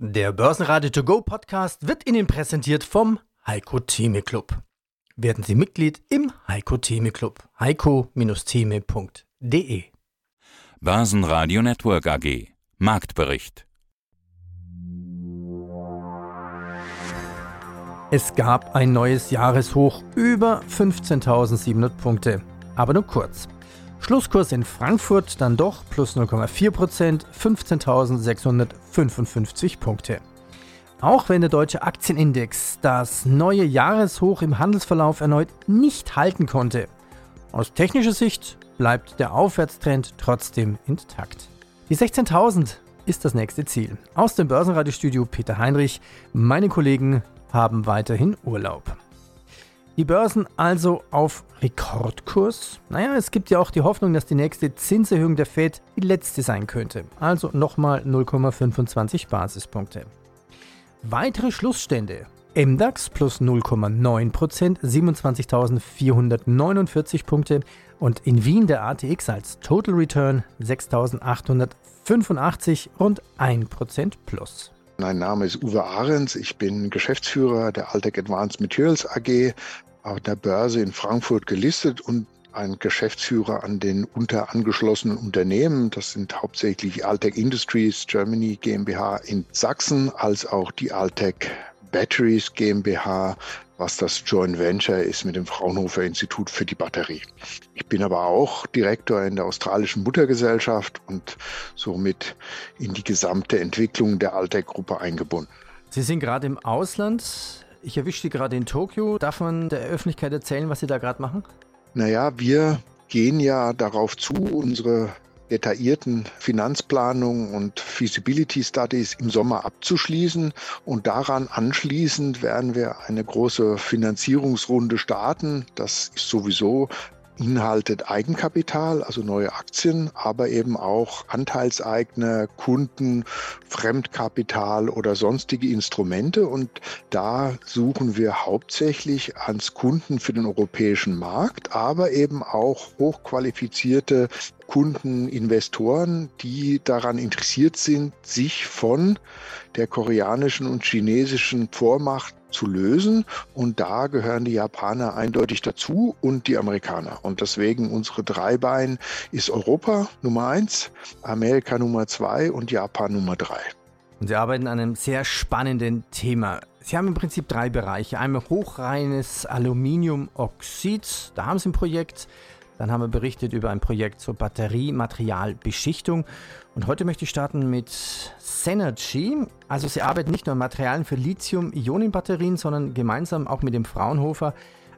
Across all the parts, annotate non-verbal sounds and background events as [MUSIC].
Der Börsenradio To Go Podcast wird Ihnen präsentiert vom Heiko Theme Club. Werden Sie Mitglied im Heiko Theme Club. heiko-theme.de Börsenradio Network AG Marktbericht Es gab ein neues Jahreshoch über 15.700 Punkte, aber nur kurz. Schlusskurs in Frankfurt dann doch plus 0,4% 15.655 Punkte. Auch wenn der deutsche Aktienindex das neue Jahreshoch im Handelsverlauf erneut nicht halten konnte. Aus technischer Sicht bleibt der Aufwärtstrend trotzdem intakt. Die 16.000 ist das nächste Ziel. Aus dem Börsenradiostudio Peter Heinrich. Meine Kollegen haben weiterhin Urlaub. Die Börsen also auf Rekordkurs. Naja, es gibt ja auch die Hoffnung, dass die nächste Zinserhöhung der Fed die letzte sein könnte. Also nochmal 0,25 Basispunkte. Weitere Schlussstände. MDAX plus 0,9%, 27.449 Punkte und in Wien der ATX als Total Return 6.885, rund 1% plus. Mein Name ist Uwe Ahrens, ich bin Geschäftsführer der Altec Advanced Materials AG, an der Börse in Frankfurt gelistet und ein Geschäftsführer an den unterangeschlossenen Unternehmen. Das sind hauptsächlich Altec Industries Germany GmbH in Sachsen, als auch die Altec Batteries GmbH, was das Joint Venture ist mit dem Fraunhofer Institut für die Batterie. Ich bin aber auch Direktor in der australischen Muttergesellschaft und somit in die gesamte Entwicklung der Altec-Gruppe eingebunden. Sie sind gerade im Ausland. Ich erwische Sie gerade in Tokio. Darf man der Öffentlichkeit erzählen, was Sie da gerade machen? Naja, wir gehen ja darauf zu, unsere detaillierten Finanzplanungen und Feasibility Studies im Sommer abzuschließen. Und daran anschließend werden wir eine große Finanzierungsrunde starten. Das ist sowieso beinhaltet Eigenkapital, also neue Aktien, aber eben auch Anteilseigner, Kunden, Fremdkapital oder sonstige Instrumente. Und da suchen wir hauptsächlich ans Kunden für den europäischen Markt, aber eben auch hochqualifizierte Kunden, Investoren, die daran interessiert sind, sich von der koreanischen und chinesischen Vormacht zu lösen. Und da gehören die Japaner eindeutig dazu und die Amerikaner. Und deswegen unsere Dreibein ist Europa Nummer eins, Amerika Nummer zwei und Japan Nummer drei. Und Sie arbeiten an einem sehr spannenden Thema. Sie haben im Prinzip drei Bereiche. Einmal hochreines Aluminiumoxid, da haben Sie ein Projekt. Dann haben wir berichtet über ein Projekt zur Batteriematerialbeschichtung. Und heute möchte ich starten mit Synergy. Also sie arbeiten nicht nur an Materialien für Lithium-Ionen-Batterien, sondern gemeinsam auch mit dem Fraunhofer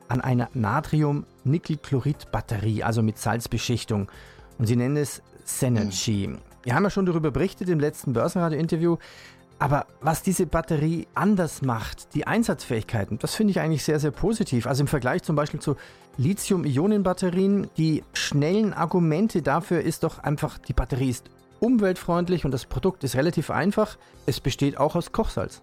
an einer Natrium-Nickelchlorid-Batterie, also mit Salzbeschichtung. Und sie nennen es Synergy. Mhm. Wir haben ja schon darüber berichtet im letzten Börsenradio-Interview. Aber was diese Batterie anders macht, die Einsatzfähigkeiten, das finde ich eigentlich sehr, sehr positiv. Also im Vergleich zum Beispiel zu Lithium-Ionen-Batterien, die schnellen Argumente dafür ist doch einfach, die Batterie ist umweltfreundlich und das Produkt ist relativ einfach. Es besteht auch aus Kochsalz.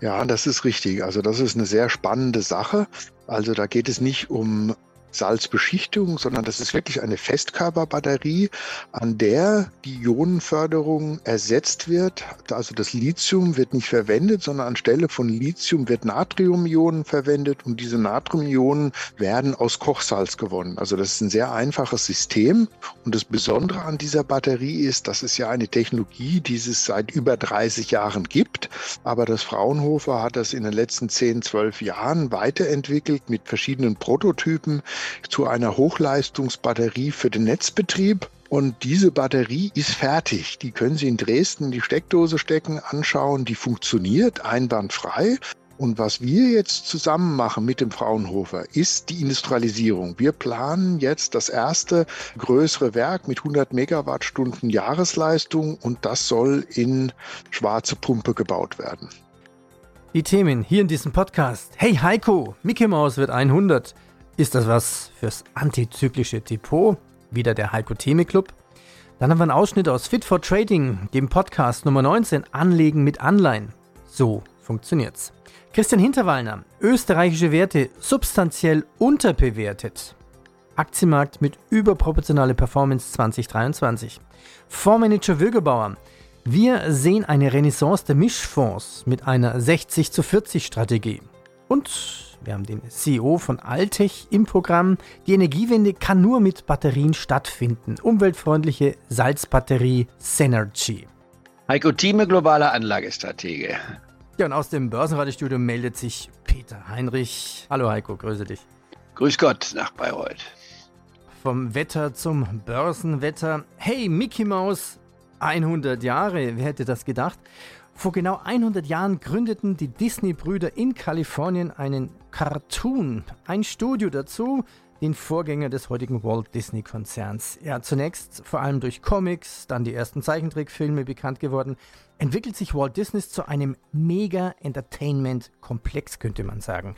Ja, das ist richtig. Also das ist eine sehr spannende Sache. Also da geht es nicht um Salzbeschichtung, sondern das ist wirklich eine Festkörperbatterie, an der die Ionenförderung ersetzt wird. Also das Lithium wird nicht verwendet, sondern anstelle von Lithium wird Natriumionen verwendet und diese Natriumionen werden aus Kochsalz gewonnen. Also das ist ein sehr einfaches System und das Besondere an dieser Batterie ist, das ist ja eine Technologie, die es seit über 30 Jahren gibt, aber das Fraunhofer hat das in den letzten 10, 12 Jahren weiterentwickelt mit verschiedenen Prototypen, zu einer Hochleistungsbatterie für den Netzbetrieb. Und diese Batterie ist fertig. Die können Sie in Dresden in die Steckdose stecken, anschauen. Die funktioniert einwandfrei. Und was wir jetzt zusammen machen mit dem Fraunhofer, ist die Industrialisierung. Wir planen jetzt das erste größere Werk mit 100 Megawattstunden Jahresleistung und das soll in schwarze Pumpe gebaut werden. Die Themen hier in diesem Podcast. Hey Heiko, Mickey Mouse wird 100. Ist das was fürs antizyklische Depot? Wieder der Heiko Theme Club. Dann haben wir einen Ausschnitt aus Fit for Trading, dem Podcast Nummer 19, Anlegen mit Anleihen. So funktioniert's. Christian Hinterwallner, österreichische Werte substanziell unterbewertet. Aktienmarkt mit überproportionale Performance 2023. Fondsmanager Wilgebauer, Wir sehen eine Renaissance der Mischfonds mit einer 60 zu 40 Strategie. Und wir haben den CEO von Altech im Programm. Die Energiewende kann nur mit Batterien stattfinden. Umweltfreundliche Salzbatterie Synergy. Heiko Thieme, globaler Anlagestratege. Ja, und aus dem Börsenradiostudio meldet sich Peter Heinrich. Hallo Heiko, grüße dich. Grüß Gott nach Bayreuth. Vom Wetter zum Börsenwetter. Hey, Mickey Mouse, 100 Jahre, wer hätte das gedacht? Vor genau 100 Jahren gründeten die Disney-Brüder in Kalifornien einen Cartoon, ein Studio dazu, den Vorgänger des heutigen Walt Disney-Konzerns. Ja, zunächst vor allem durch Comics, dann die ersten Zeichentrickfilme bekannt geworden, entwickelt sich Walt Disney zu einem Mega-Entertainment-Komplex, könnte man sagen.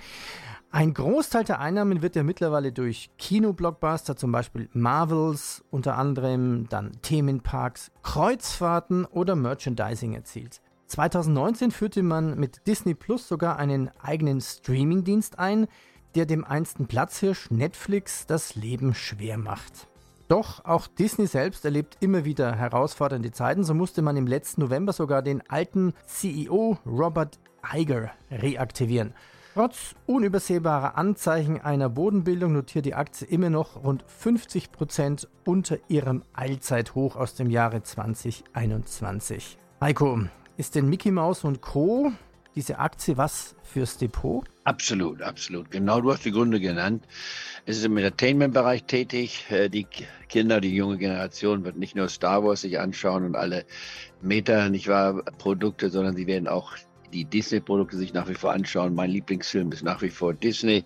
Ein Großteil der Einnahmen wird ja mittlerweile durch Kinoblockbuster, zum Beispiel Marvels, unter anderem dann Themenparks, Kreuzfahrten oder Merchandising erzielt. 2019 führte man mit Disney Plus sogar einen eigenen Streamingdienst ein, der dem einsten Platzhirsch Netflix das Leben schwer macht. Doch auch Disney selbst erlebt immer wieder herausfordernde Zeiten. So musste man im letzten November sogar den alten CEO Robert Iger reaktivieren. Trotz unübersehbarer Anzeichen einer Bodenbildung notiert die Aktie immer noch rund 50 Prozent unter ihrem Allzeithoch aus dem Jahre 2021. Heiko, ist denn Mickey Mouse und Co. diese Aktie was fürs Depot? Absolut, absolut. Genau, du hast die Gründe genannt. Es ist im Entertainment-Bereich tätig. Äh, die Kinder, die junge Generation wird nicht nur Star Wars sich anschauen und alle Meta, nicht wahr, Produkte, sondern sie werden auch die Disney-Produkte sich nach wie vor anschauen. Mein Lieblingsfilm ist nach wie vor Disney.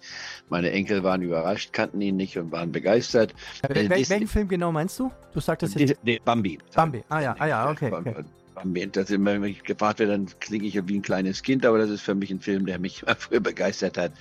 Meine Enkel waren überrascht, kannten ihn nicht und waren begeistert. Wel äh, welchen Film genau meinst du? Du sagtest jetzt. Nee, Bambi. Bambi, ah ja, ah ja, okay. okay. Das immer, wenn ich gefragt werde, dann klinge ich wie ein kleines Kind, aber das ist für mich ein Film, der mich [LAUGHS] früher begeistert hat.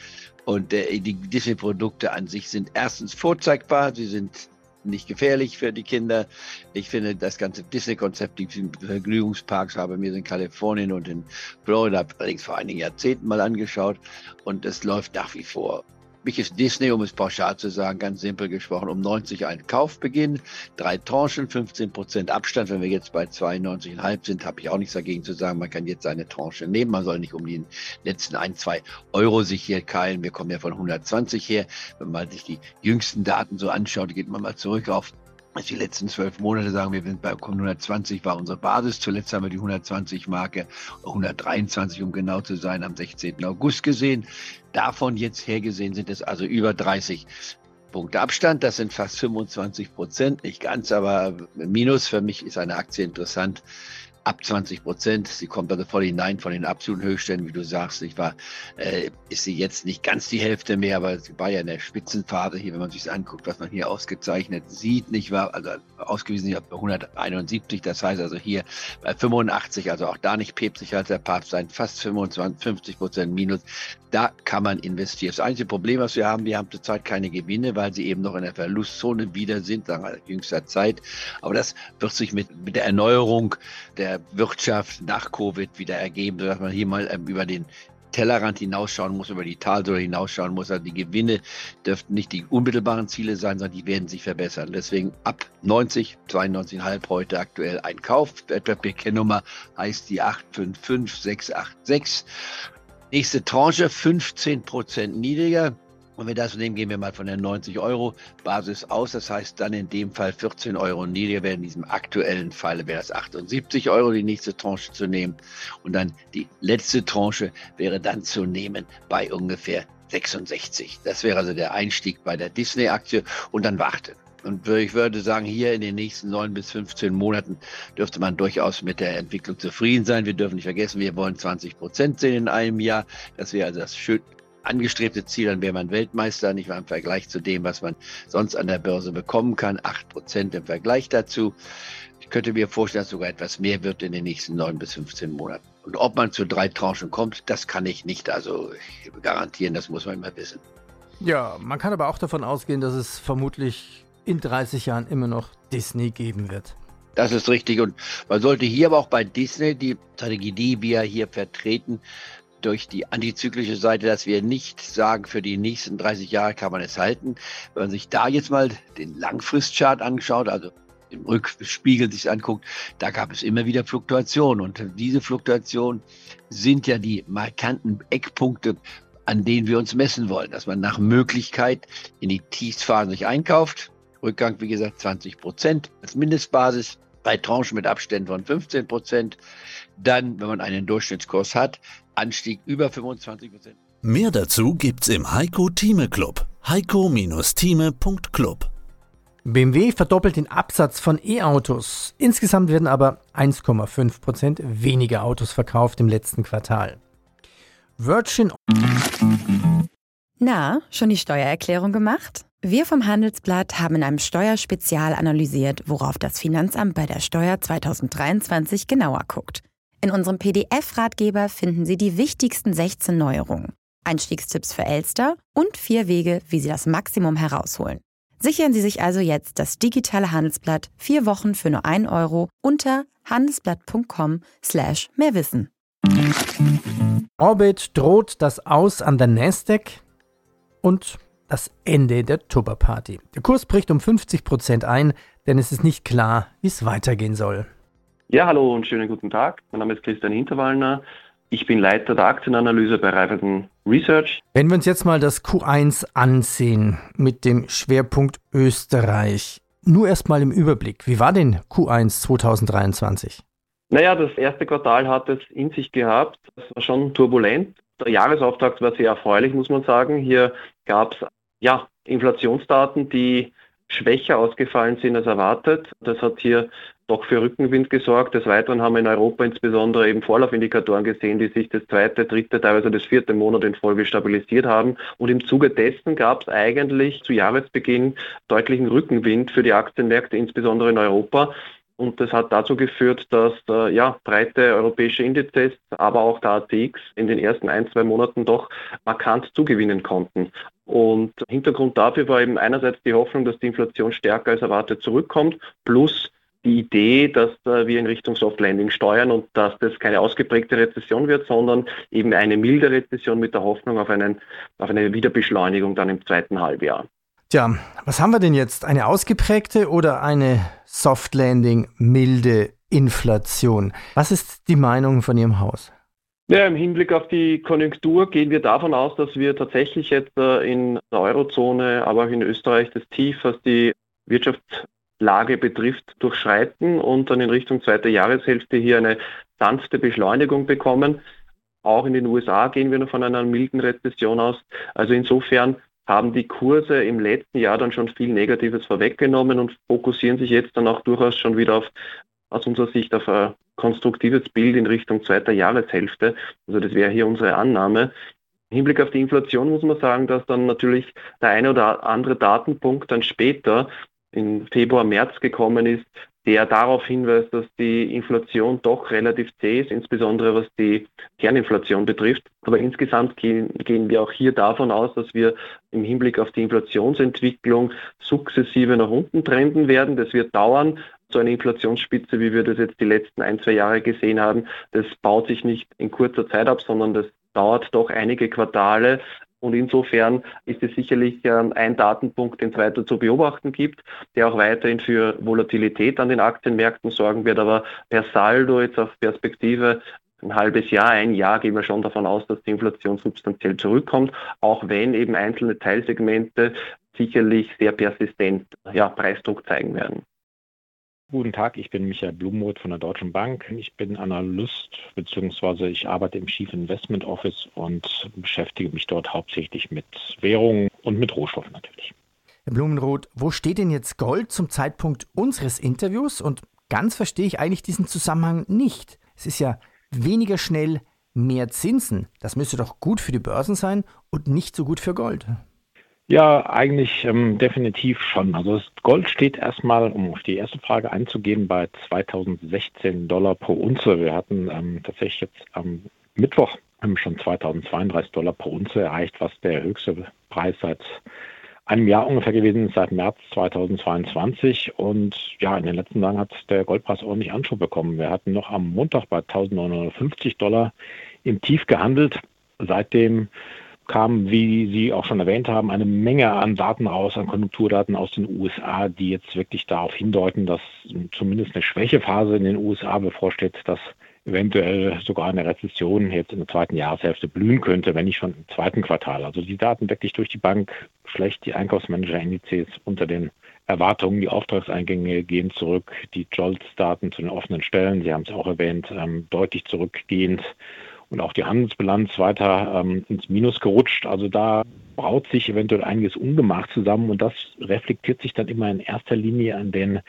Und äh, die Disney-Produkte an sich sind erstens vorzeigbar, sie sind nicht gefährlich für die Kinder. Ich finde das ganze Disney-Konzept, die Vergnügungsparks habe mir in Kalifornien und in Florida allerdings vor einigen Jahrzehnten mal angeschaut und es läuft nach wie vor mich ist Disney, um es pauschal zu sagen, ganz simpel gesprochen, um 90 ein Kaufbeginn, drei Tranchen, 15 Prozent Abstand. Wenn wir jetzt bei 92,5 sind, habe ich auch nichts dagegen zu sagen, man kann jetzt eine Tranche nehmen. Man soll nicht um die letzten ein, zwei Euro sich hier keilen. Wir kommen ja von 120 her. Wenn man sich die jüngsten Daten so anschaut, geht man mal zurück auf die letzten zwölf Monate sagen wir, sind bei 120 war unsere Basis. Zuletzt haben wir die 120-Marke, 123 um genau zu sein, am 16. August gesehen. Davon jetzt hergesehen sind es also über 30 Punkte Abstand. Das sind fast 25 Prozent, nicht ganz, aber Minus. Für mich ist eine Aktie interessant, ab 20 Prozent. Sie kommt also voll hinein von den absoluten Höchstständen, wie du sagst. Ich war, äh, ist sie jetzt nicht ganz die Hälfte mehr, aber sie war ja in der Spitzenphase hier, wenn man sich anguckt, was man hier ausgezeichnet sieht, nicht wahr? Also ausgewiesen bei 171, das heißt also hier bei 85, also auch da nicht päpstlich als der Papst sein, fast 25, 50 Prozent Minus. Da kann man investieren. Das einzige Problem, was wir haben, wir haben zurzeit keine Gewinne, weil sie eben noch in der Verlustzone wieder sind, wir, jüngster Zeit. Aber das wird sich mit, mit der Erneuerung der Wirtschaft nach Covid wieder ergeben, sodass man hier mal ähm, über den Tellerrand hinausschauen muss, über die Talsäule hinausschauen muss. Also die Gewinne dürften nicht die unmittelbaren Ziele sein, sondern die werden sich verbessern. Deswegen ab 90, 92,5 heute aktuell ein Kauf. Wertpapierkennnummer heißt die 855686. Nächste Tranche 15 Prozent niedriger. Und wenn das nehmen, gehen wir mal von der 90 Euro Basis aus. Das heißt dann in dem Fall 14 Euro niedriger. In diesem aktuellen Fall wäre es 78 Euro, die nächste Tranche zu nehmen. Und dann die letzte Tranche wäre dann zu nehmen bei ungefähr 66. Das wäre also der Einstieg bei der Disney-Aktie und dann warten. Und ich würde sagen, hier in den nächsten neun bis 15 Monaten dürfte man durchaus mit der Entwicklung zufrieden sein. Wir dürfen nicht vergessen, wir wollen 20 Prozent sehen in einem Jahr. Das wäre also das angestrebte Ziel, dann wäre man Weltmeister, nicht mal im Vergleich zu dem, was man sonst an der Börse bekommen kann. Acht Prozent im Vergleich dazu. Ich könnte mir vorstellen, dass sogar etwas mehr wird in den nächsten neun bis 15 Monaten. Und ob man zu drei Tranchen kommt, das kann ich nicht also garantieren, das muss man immer wissen. Ja, man kann aber auch davon ausgehen, dass es vermutlich in 30 Jahren immer noch Disney geben wird. Das ist richtig. Und man sollte hier aber auch bei Disney die Strategie, die wir hier vertreten, durch die antizyklische Seite, dass wir nicht sagen, für die nächsten 30 Jahre kann man es halten. Wenn man sich da jetzt mal den Langfristchart anschaut, also im Rückspiegel sich anguckt, da gab es immer wieder Fluktuationen. Und diese Fluktuationen sind ja die markanten Eckpunkte, an denen wir uns messen wollen, dass man nach Möglichkeit in die Tiefphasen sich einkauft. Rückgang, wie gesagt, 20 Prozent als Mindestbasis, bei Tranchen mit Abständen von 15 Prozent. Dann, wenn man einen Durchschnittskurs hat, Anstieg über 25 Prozent. Mehr dazu gibt's im Heiko Thieme Club. heiko-thieme.club BMW verdoppelt den Absatz von E-Autos. Insgesamt werden aber 1,5 Prozent weniger Autos verkauft im letzten Quartal. Virgin. Na, schon die Steuererklärung gemacht? Wir vom Handelsblatt haben in einem Steuerspezial analysiert, worauf das Finanzamt bei der Steuer 2023 genauer guckt. In unserem PDF-Ratgeber finden Sie die wichtigsten 16 Neuerungen, Einstiegstipps für Elster und vier Wege, wie Sie das Maximum herausholen. Sichern Sie sich also jetzt das digitale Handelsblatt vier Wochen für nur 1 Euro unter handelsblatt.com slash mehrwissen. Orbit droht das Aus an der Nasdaq und das Ende der Tupperparty. Der Kurs bricht um 50% ein, denn es ist nicht klar, wie es weitergehen soll. Ja, hallo und schönen guten Tag. Mein Name ist Christian Hinterwallner. Ich bin Leiter der Aktienanalyse bei Raiffeisen Research. Wenn wir uns jetzt mal das Q1 ansehen mit dem Schwerpunkt Österreich, nur erstmal im Überblick. Wie war denn Q1 2023? Naja, das erste Quartal hat es in sich gehabt. Das war schon turbulent. Der Jahresauftakt war sehr erfreulich, muss man sagen. Hier gab es ja, Inflationsdaten, die schwächer ausgefallen sind als erwartet. Das hat hier doch für Rückenwind gesorgt. Des Weiteren haben wir in Europa insbesondere eben Vorlaufindikatoren gesehen, die sich das zweite, dritte, teilweise das vierte Monat in Folge stabilisiert haben. Und im Zuge dessen gab es eigentlich zu Jahresbeginn deutlichen Rückenwind für die Aktienmärkte, insbesondere in Europa. Und das hat dazu geführt, dass äh, ja, breite europäische Indizes, aber auch der ATX in den ersten ein, zwei Monaten doch markant zugewinnen konnten. Und Hintergrund dafür war eben einerseits die Hoffnung, dass die Inflation stärker als erwartet zurückkommt, plus die Idee, dass wir in Richtung Soft Landing steuern und dass das keine ausgeprägte Rezession wird, sondern eben eine milde Rezession mit der Hoffnung auf, einen, auf eine Wiederbeschleunigung dann im zweiten Halbjahr. Tja, was haben wir denn jetzt? Eine ausgeprägte oder eine Soft Landing milde Inflation? Was ist die Meinung von Ihrem Haus? Ja, Im Hinblick auf die Konjunktur gehen wir davon aus, dass wir tatsächlich jetzt äh, in der Eurozone, aber auch in Österreich das Tief, was die Wirtschaftslage betrifft, durchschreiten und dann in Richtung zweiter Jahreshälfte hier eine sanfte Beschleunigung bekommen. Auch in den USA gehen wir noch von einer milden Rezession aus. Also insofern haben die Kurse im letzten Jahr dann schon viel Negatives vorweggenommen und fokussieren sich jetzt dann auch durchaus schon wieder auf, aus unserer Sicht auf ein konstruktives Bild in Richtung zweiter Jahreshälfte. Also das wäre hier unsere Annahme. Im Hinblick auf die Inflation muss man sagen, dass dann natürlich der eine oder andere Datenpunkt dann später in Februar, März gekommen ist, der darauf hinweist, dass die Inflation doch relativ zäh ist, insbesondere was die Kerninflation betrifft. Aber insgesamt gehen, gehen, wir auch hier davon aus, dass wir im Hinblick auf die Inflationsentwicklung sukzessive nach unten trenden werden. Das wird dauern. So eine Inflationsspitze, wie wir das jetzt die letzten ein, zwei Jahre gesehen haben, das baut sich nicht in kurzer Zeit ab, sondern das dauert doch einige Quartale. Und insofern ist es sicherlich ähm, ein Datenpunkt, den es weiter zu beobachten gibt, der auch weiterhin für Volatilität an den Aktienmärkten sorgen wird. Aber per Saldo jetzt auf Perspektive ein halbes Jahr, ein Jahr gehen wir schon davon aus, dass die Inflation substanziell zurückkommt, auch wenn eben einzelne Teilsegmente sicherlich sehr persistent ja, Preisdruck zeigen werden. Guten Tag, ich bin Michael Blumenroth von der Deutschen Bank. Ich bin Analyst bzw. ich arbeite im Chief Investment Office und beschäftige mich dort hauptsächlich mit Währungen und mit Rohstoffen natürlich. Herr Blumenroth, wo steht denn jetzt Gold zum Zeitpunkt unseres Interviews? Und ganz verstehe ich eigentlich diesen Zusammenhang nicht. Es ist ja weniger schnell mehr Zinsen. Das müsste doch gut für die Börsen sein und nicht so gut für Gold. Ja, eigentlich ähm, definitiv schon. Also das Gold steht erstmal, um auf die erste Frage einzugehen, bei 2016 Dollar pro Unze. Wir hatten ähm, tatsächlich jetzt am Mittwoch ähm, schon 2032 Dollar pro Unze erreicht, was der höchste Preis seit einem Jahr ungefähr gewesen ist, seit März 2022. Und ja, in den letzten Tagen hat der Goldpreis ordentlich Anschub bekommen. Wir hatten noch am Montag bei 1950 Dollar im Tief gehandelt. Seitdem kam, wie Sie auch schon erwähnt haben, eine Menge an Daten raus, an Konjunkturdaten aus den USA, die jetzt wirklich darauf hindeuten, dass zumindest eine Schwächephase in den USA bevorsteht, dass eventuell sogar eine Rezession jetzt in der zweiten Jahreshälfte blühen könnte, wenn nicht schon im zweiten Quartal. Also die Daten wirklich durch die Bank schlecht, die Einkaufsmanager-Indizes unter den Erwartungen, die Auftragseingänge gehen zurück, die JOLTS-Daten zu den offenen Stellen, Sie haben es auch erwähnt, ähm, deutlich zurückgehend und auch die Handelsbilanz weiter ähm, ins Minus gerutscht. Also da braut sich eventuell einiges Ungemach zusammen und das reflektiert sich dann immer in erster Linie an den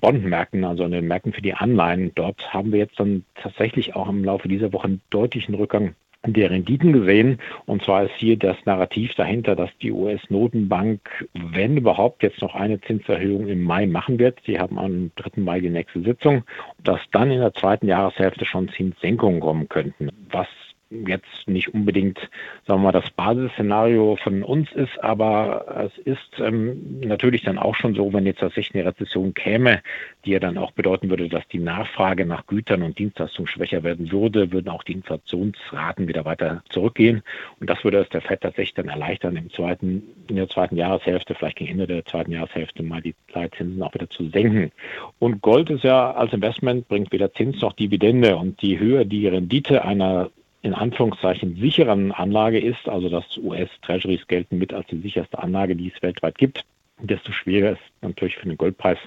Bondmärkten, also an den Märkten für die Anleihen. Dort haben wir jetzt dann tatsächlich auch im Laufe dieser Woche einen deutlichen Rückgang der Renditen gesehen. Und zwar ist hier das Narrativ dahinter, dass die US-Notenbank, wenn überhaupt, jetzt noch eine Zinserhöhung im Mai machen wird. Sie haben am 3. Mai die nächste Sitzung. Dass dann in der zweiten Jahreshälfte schon Zinssenkungen kommen könnten. Was jetzt nicht unbedingt, sagen wir mal, das Basisszenario von uns ist, aber es ist ähm, natürlich dann auch schon so, wenn jetzt tatsächlich eine Rezession käme, die ja dann auch bedeuten würde, dass die Nachfrage nach Gütern und Dienstleistungen schwächer werden würde, würden auch die Inflationsraten wieder weiter zurückgehen. Und das würde es der FED tatsächlich dann erleichtern, im zweiten, in der zweiten Jahreshälfte, vielleicht gegen Ende der zweiten Jahreshälfte mal die Leitzinsen auch wieder zu senken. Und Gold ist ja als Investment, bringt weder Zins noch Dividende. Und je höher die Rendite einer in Anführungszeichen sicheren Anlage ist, also dass US-Treasuries gelten mit als die sicherste Anlage, die es weltweit gibt, desto schwerer ist natürlich für den Goldpreis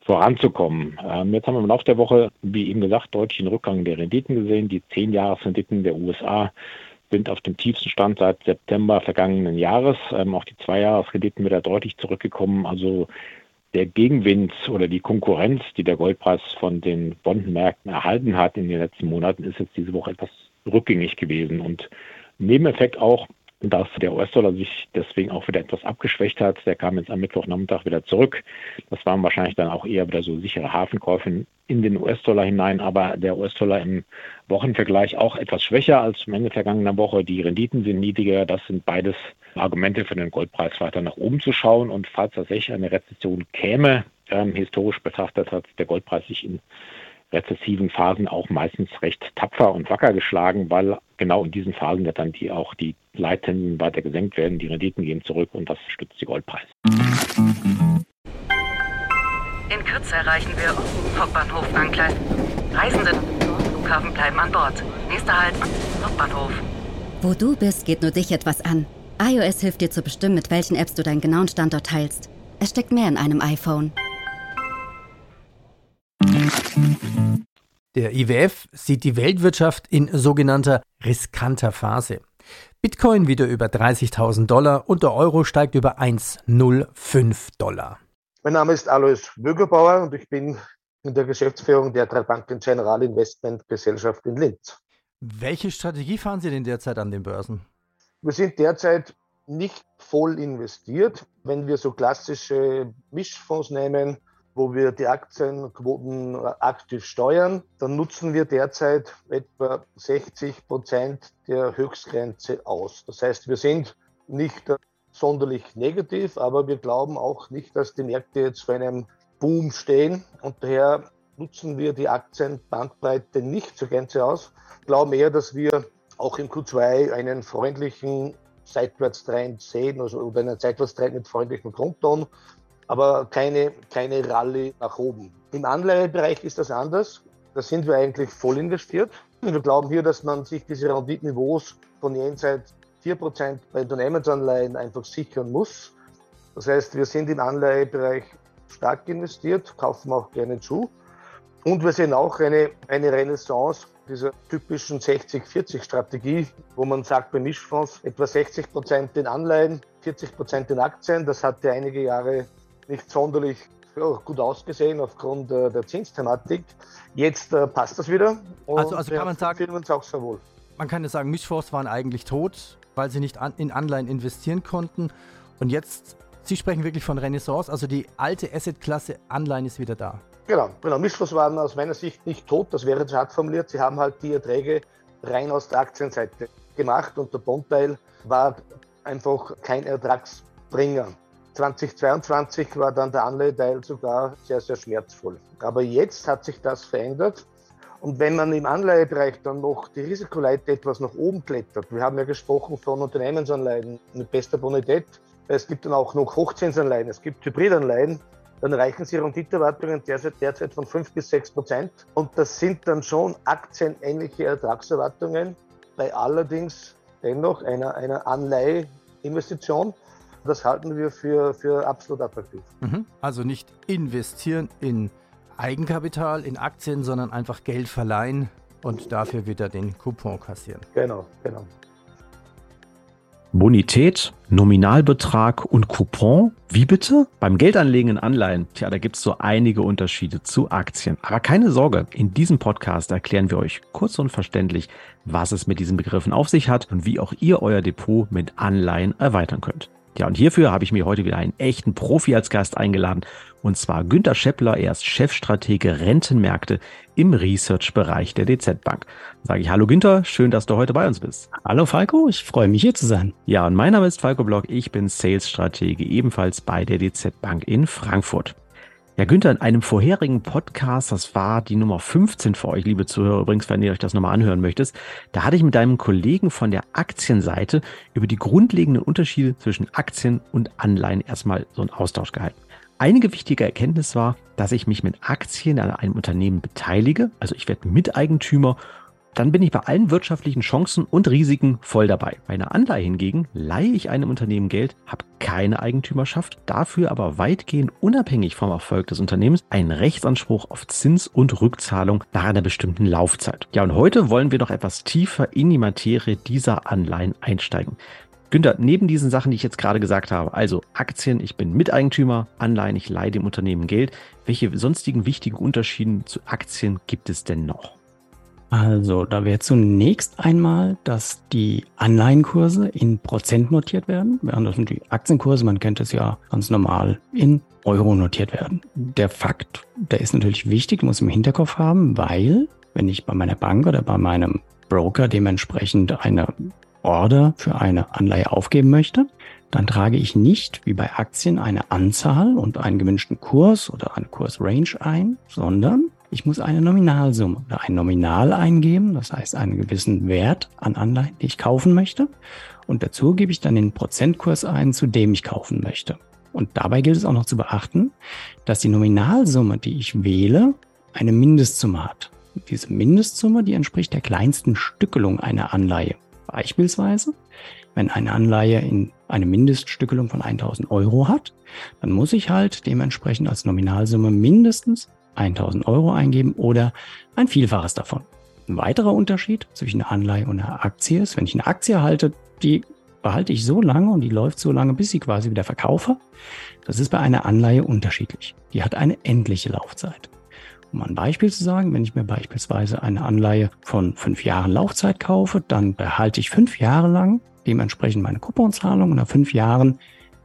voranzukommen. Ähm, jetzt haben wir im Laufe der Woche, wie eben gesagt, deutlichen Rückgang der Renditen gesehen. Die 10-Jahres-Renditen der USA sind auf dem tiefsten Stand seit September vergangenen Jahres. Ähm, auch die Zweijahresrenditen wieder deutlich zurückgekommen. Also der Gegenwind oder die Konkurrenz, die der Goldpreis von den Bondenmärkten erhalten hat in den letzten Monaten, ist jetzt diese Woche etwas rückgängig gewesen. Und Nebeneffekt auch, dass der US-Dollar sich deswegen auch wieder etwas abgeschwächt hat. Der kam jetzt am Mittwochnachmittag wieder zurück. Das waren wahrscheinlich dann auch eher wieder so sichere Hafenkäufe in den US-Dollar hinein, aber der US-Dollar im Wochenvergleich auch etwas schwächer als zum Ende vergangener Woche. Die Renditen sind niedriger. Das sind beides Argumente für den Goldpreis weiter nach oben zu schauen. Und falls tatsächlich eine Rezession käme, ähm, historisch betrachtet hat der Goldpreis sich in rezessiven Phasen auch meistens recht tapfer und wacker geschlagen, weil genau in diesen Phasen ja dann die auch die Leitzinsen weiter gesenkt werden, die Renditen gehen zurück und das stützt die Goldpreise. In Kürze erreichen wir Hauptbahnhof Angleis. Reisende Flughafen bleiben an Bord. Nächster Halt Hauptbahnhof. Wo du bist, geht nur dich etwas an. iOS hilft dir zu bestimmen, mit welchen Apps du deinen genauen Standort teilst. Es steckt mehr in einem iPhone. Der IWF sieht die Weltwirtschaft in sogenannter riskanter Phase. Bitcoin wieder über 30.000 Dollar und der Euro steigt über 1,05 Dollar. Mein Name ist Alois Wögerbauer und ich bin in der Geschäftsführung der drei Banken General Investment Gesellschaft in Linz. Welche Strategie fahren Sie denn derzeit an den Börsen? Wir sind derzeit nicht voll investiert. Wenn wir so klassische Mischfonds nehmen, wo wir die Aktienquoten aktiv steuern, dann nutzen wir derzeit etwa 60 Prozent der Höchstgrenze aus. Das heißt, wir sind nicht sonderlich negativ, aber wir glauben auch nicht, dass die Märkte jetzt vor einem Boom stehen und daher nutzen wir die Aktienbandbreite nicht zur Gänze aus. Glauben eher, dass wir auch im Q2 einen freundlichen Seitwärtstrend sehen, also oder einen Seitwärtstrend mit freundlichem Grundton aber keine, keine Rallye nach oben. Im Anleihebereich ist das anders. Da sind wir eigentlich voll investiert. Wir glauben hier, dass man sich diese Renditeniveaus von jenseits 4% bei Unternehmensanleihen einfach sichern muss. Das heißt, wir sind im Anleihebereich stark investiert, kaufen auch gerne zu. Und wir sehen auch eine, eine Renaissance dieser typischen 60-40-Strategie, wo man sagt, bei Mischfonds etwa 60 Prozent in Anleihen, 40 Prozent in Aktien. Das hatte einige Jahre nicht sonderlich ja, gut ausgesehen aufgrund äh, der Zinsthematik. Jetzt äh, passt das wieder. also, also kann man sagen, fühlen uns auch sehr wohl. Man kann ja sagen, Mischfonds waren eigentlich tot, weil sie nicht an, in Anleihen investieren konnten. Und jetzt, Sie sprechen wirklich von Renaissance, also die alte Assetklasse Anleihen ist wieder da. Genau, genau. Mischfonds waren aus meiner Sicht nicht tot, das wäre zu hart formuliert. Sie haben halt die Erträge rein aus der Aktienseite gemacht und der Bondteil war einfach kein Ertragsbringer. 2022 war dann der Anleiheteil sogar sehr, sehr schmerzvoll. Aber jetzt hat sich das verändert Und wenn man im Anleihebereich dann noch die Risikoleiter etwas nach oben klettert, wir haben ja gesprochen von Unternehmensanleihen mit bester Bonität, es gibt dann auch noch Hochzinsanleihen, es gibt Hybridanleihen, dann erreichen sie Renditeerwartungen derzeit, derzeit von 5 bis 6 Prozent. Und das sind dann schon aktienähnliche Ertragserwartungen bei allerdings dennoch einer, einer Anleiheinvestition. Das halten wir für, für absolut attraktiv. Mhm. Also nicht investieren in Eigenkapital, in Aktien, sondern einfach Geld verleihen und dafür wieder den Coupon kassieren. Genau, genau. Bonität, Nominalbetrag und Coupon. Wie bitte? Beim Geldanlegen in Anleihen, tja, da gibt es so einige Unterschiede zu Aktien. Aber keine Sorge, in diesem Podcast erklären wir euch kurz und verständlich, was es mit diesen Begriffen auf sich hat und wie auch ihr euer Depot mit Anleihen erweitern könnt. Ja, und hierfür habe ich mir heute wieder einen echten Profi als Gast eingeladen. Und zwar Günter Scheppler, er ist Chefstratege Rentenmärkte im Research-Bereich der DZ Bank. Sage ich Hallo Günter, schön, dass du heute bei uns bist. Hallo Falco, ich freue mich hier zu sein. Ja, und mein Name ist Falco Block, ich bin Sales-Stratege ebenfalls bei der DZ Bank in Frankfurt. Ja, Günther, in einem vorherigen Podcast, das war die Nummer 15 für euch, liebe Zuhörer, übrigens, wenn ihr euch das nochmal anhören möchtet, da hatte ich mit deinem Kollegen von der Aktienseite über die grundlegenden Unterschiede zwischen Aktien und Anleihen erstmal so einen Austausch gehalten. Einige wichtige Erkenntnis war, dass ich mich mit Aktien an einem Unternehmen beteilige, also ich werde Miteigentümer dann bin ich bei allen wirtschaftlichen Chancen und Risiken voll dabei. Bei einer Anleihe hingegen leihe ich einem Unternehmen Geld, habe keine Eigentümerschaft, dafür aber weitgehend unabhängig vom Erfolg des Unternehmens einen Rechtsanspruch auf Zins und Rückzahlung nach einer bestimmten Laufzeit. Ja, und heute wollen wir noch etwas tiefer in die Materie dieser Anleihen einsteigen. Günther, neben diesen Sachen, die ich jetzt gerade gesagt habe, also Aktien, ich bin Miteigentümer, Anleihen, ich leihe dem Unternehmen Geld, welche sonstigen wichtigen Unterschiede zu Aktien gibt es denn noch? Also, da wäre zunächst einmal, dass die Anleihenkurse in Prozent notiert werden, während das sind die Aktienkurse, man kennt es ja ganz normal, in Euro notiert werden. Der Fakt, der ist natürlich wichtig, muss im Hinterkopf haben, weil wenn ich bei meiner Bank oder bei meinem Broker dementsprechend eine Order für eine Anleihe aufgeben möchte, dann trage ich nicht wie bei Aktien eine Anzahl und einen gewünschten Kurs oder eine Kursrange ein, sondern ich muss eine Nominalsumme oder ein Nominal eingeben, das heißt einen gewissen Wert an Anleihen, die ich kaufen möchte. Und dazu gebe ich dann den Prozentkurs ein, zu dem ich kaufen möchte. Und dabei gilt es auch noch zu beachten, dass die Nominalsumme, die ich wähle, eine Mindestsumme hat. Und diese Mindestsumme, die entspricht der kleinsten Stückelung einer Anleihe. Beispielsweise, wenn eine Anleihe in eine Mindeststückelung von 1000 Euro hat, dann muss ich halt dementsprechend als Nominalsumme mindestens 1000 Euro eingeben oder ein Vielfaches davon. Ein weiterer Unterschied zwischen einer Anleihe und einer Aktie ist, wenn ich eine Aktie halte, die behalte ich so lange und die läuft so lange, bis ich quasi wieder verkaufe. Das ist bei einer Anleihe unterschiedlich. Die hat eine endliche Laufzeit. Um ein Beispiel zu sagen, wenn ich mir beispielsweise eine Anleihe von fünf Jahren Laufzeit kaufe, dann behalte ich fünf Jahre lang dementsprechend meine Couponzahlung und nach fünf Jahren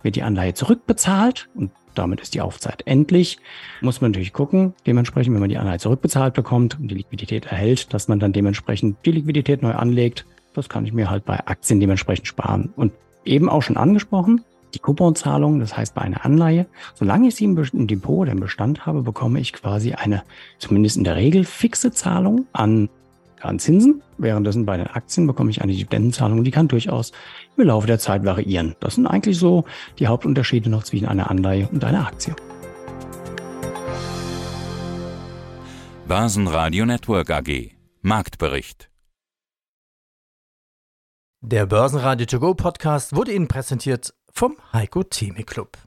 wird die Anleihe zurückbezahlt und damit ist die Aufzeit endlich. Muss man natürlich gucken, dementsprechend, wenn man die Anleihe zurückbezahlt bekommt und die Liquidität erhält, dass man dann dementsprechend die Liquidität neu anlegt. Das kann ich mir halt bei Aktien dementsprechend sparen. Und eben auch schon angesprochen, die Couponzahlung, das heißt bei einer Anleihe, solange ich sie im Depot oder im Bestand habe, bekomme ich quasi eine, zumindest in der Regel, fixe Zahlung an an Zinsen. Währenddessen bei den Aktien bekomme ich eine Dividendenzahlung, die kann durchaus im Laufe der Zeit variieren. Das sind eigentlich so die Hauptunterschiede noch zwischen einer Anleihe und einer Aktie. Börsenradio Network AG Marktbericht Der Börsenradio To Go Podcast wurde Ihnen präsentiert vom Heiko Theme Club.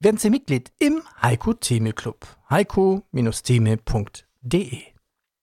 Werden Sie Mitglied im Heiko Theme Club. heiko-theme.de